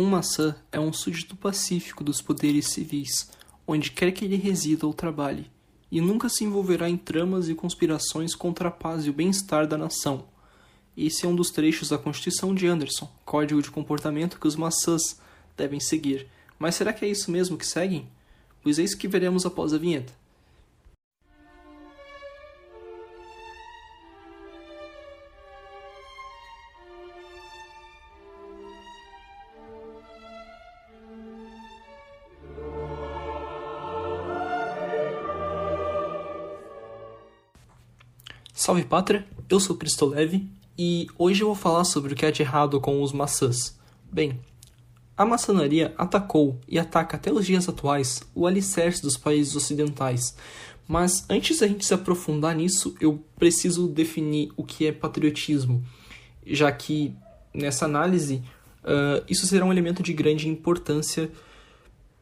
Um maçã é um súdito pacífico dos poderes civis, onde quer que ele resida ou trabalhe, e nunca se envolverá em tramas e conspirações contra a paz e o bem-estar da nação. Esse é um dos trechos da Constituição de Anderson, código de comportamento que os maçãs devem seguir. Mas será que é isso mesmo que seguem? Pois é isso que veremos após a vinheta. Salve pátria, eu sou Cristo Leve e hoje eu vou falar sobre o que há de errado com os maçãs. Bem, a maçonaria atacou e ataca até os dias atuais o alicerce dos países ocidentais. Mas antes da gente se aprofundar nisso, eu preciso definir o que é patriotismo, já que nessa análise uh, isso será um elemento de grande importância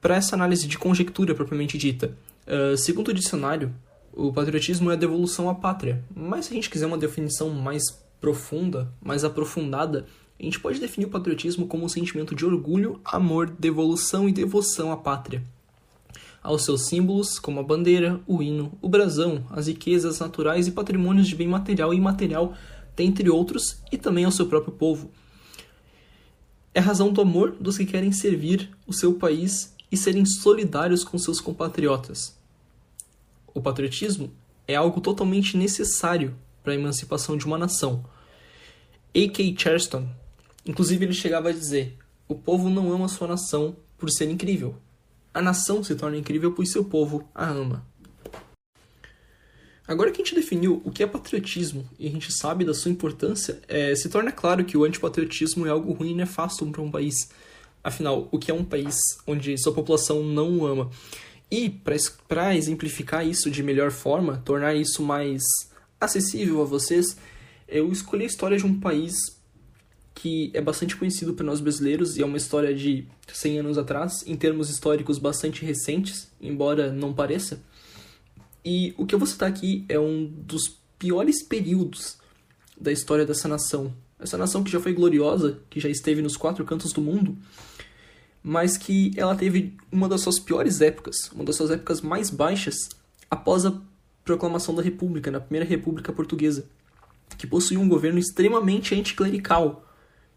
para essa análise de conjectura propriamente dita. Uh, segundo o dicionário, o patriotismo é a devolução à pátria. Mas se a gente quiser uma definição mais profunda, mais aprofundada, a gente pode definir o patriotismo como um sentimento de orgulho, amor, devolução e devoção à pátria. Aos seus símbolos, como a bandeira, o hino, o brasão, as riquezas naturais e patrimônios de bem material e imaterial, dentre outros, e também ao seu próprio povo. É razão do amor dos que querem servir o seu país e serem solidários com seus compatriotas. O patriotismo é algo totalmente necessário para a emancipação de uma nação. A.K. Chesterton, inclusive, ele chegava a dizer: o povo não ama sua nação por ser incrível. A nação se torna incrível pois seu povo a ama. Agora que a gente definiu o que é patriotismo e a gente sabe da sua importância, é, se torna claro que o antipatriotismo é algo ruim e nefasto para um país. Afinal, o que é um país onde sua população não o ama? E para exemplificar isso de melhor forma, tornar isso mais acessível a vocês, eu escolhi a história de um país que é bastante conhecido para nós brasileiros e é uma história de 100 anos atrás, em termos históricos bastante recentes, embora não pareça. E o que eu vou citar aqui é um dos piores períodos da história dessa nação. Essa nação que já foi gloriosa, que já esteve nos quatro cantos do mundo, mas que ela teve uma das suas piores épocas, uma das suas épocas mais baixas, após a proclamação da República, na Primeira República Portuguesa, que possuía um governo extremamente anticlerical,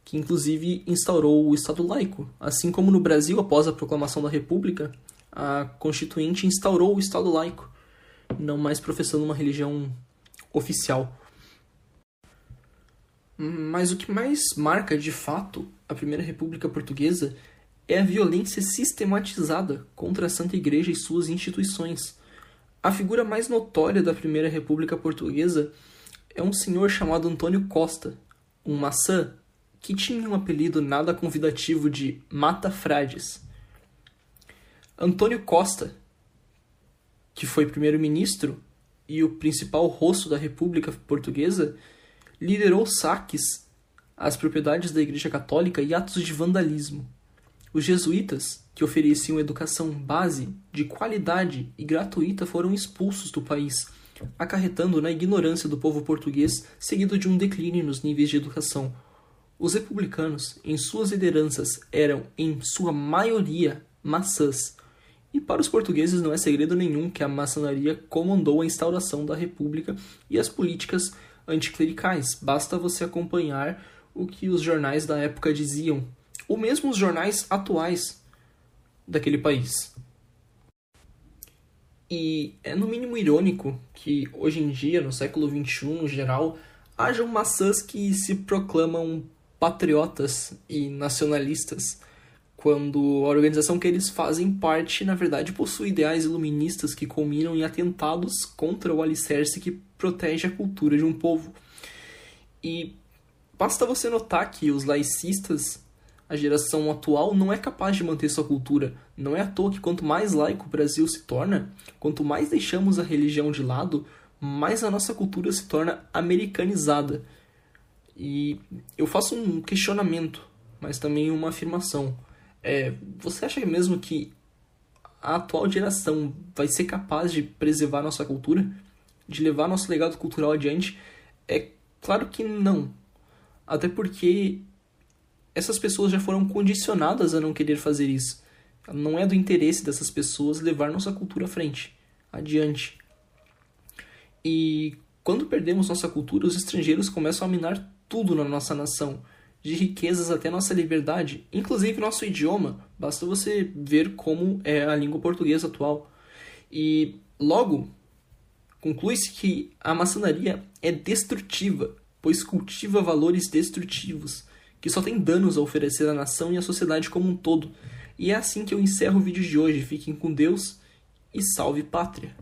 que inclusive instaurou o Estado laico. Assim como no Brasil, após a proclamação da República, a Constituinte instaurou o Estado laico, não mais professando uma religião oficial. Mas o que mais marca de fato a Primeira República Portuguesa é a violência sistematizada contra a Santa Igreja e suas instituições. A figura mais notória da Primeira República Portuguesa é um senhor chamado Antônio Costa, um maçã que tinha um apelido nada convidativo de Mata Frades. Antônio Costa, que foi primeiro-ministro e o principal rosto da República Portuguesa, liderou saques às propriedades da Igreja Católica e atos de vandalismo. Os jesuítas, que ofereciam educação base, de qualidade e gratuita, foram expulsos do país, acarretando na ignorância do povo português, seguido de um declínio nos níveis de educação. Os republicanos, em suas lideranças, eram, em sua maioria, maçãs. E para os portugueses não é segredo nenhum que a maçonaria comandou a instauração da república e as políticas anticlericais. Basta você acompanhar o que os jornais da época diziam ou mesmo os jornais atuais daquele país. E é no mínimo irônico que hoje em dia, no século XXI no geral, hajam maçãs que se proclamam patriotas e nacionalistas, quando a organização que eles fazem parte, na verdade, possui ideais iluministas que culminam em atentados contra o alicerce que protege a cultura de um povo. E basta você notar que os laicistas A geração atual não é capaz de manter sua cultura. Não é à toa que quanto mais laico o Brasil se torna, quanto mais deixamos a religião de lado, mais a nossa cultura se torna americanizada. E eu faço um questionamento, mas também uma afirmação. É, você acha mesmo que a atual geração vai ser capaz de preservar nossa cultura? De levar nosso legado cultural adiante? É claro que não. Até porque essas pessoas já foram condicionadas a não querer fazer isso. Não é do interesse dessas pessoas levar nossa cultura à frente, adiante. E quando perdemos nossa cultura, os estrangeiros começam a minar tudo na nossa nação, de riquezas até nossa liberdade, inclusive nosso idioma. Basta você ver como é a língua portuguesa atual. E logo conclui-se que a maçonaria é destrutiva, pois cultiva valores destrutivos, que só tem danos a oferecer à nação e à sociedade como um todo. E é assim que eu encerro o vídeo de hoje. Fiquem com Deus e salve pátria!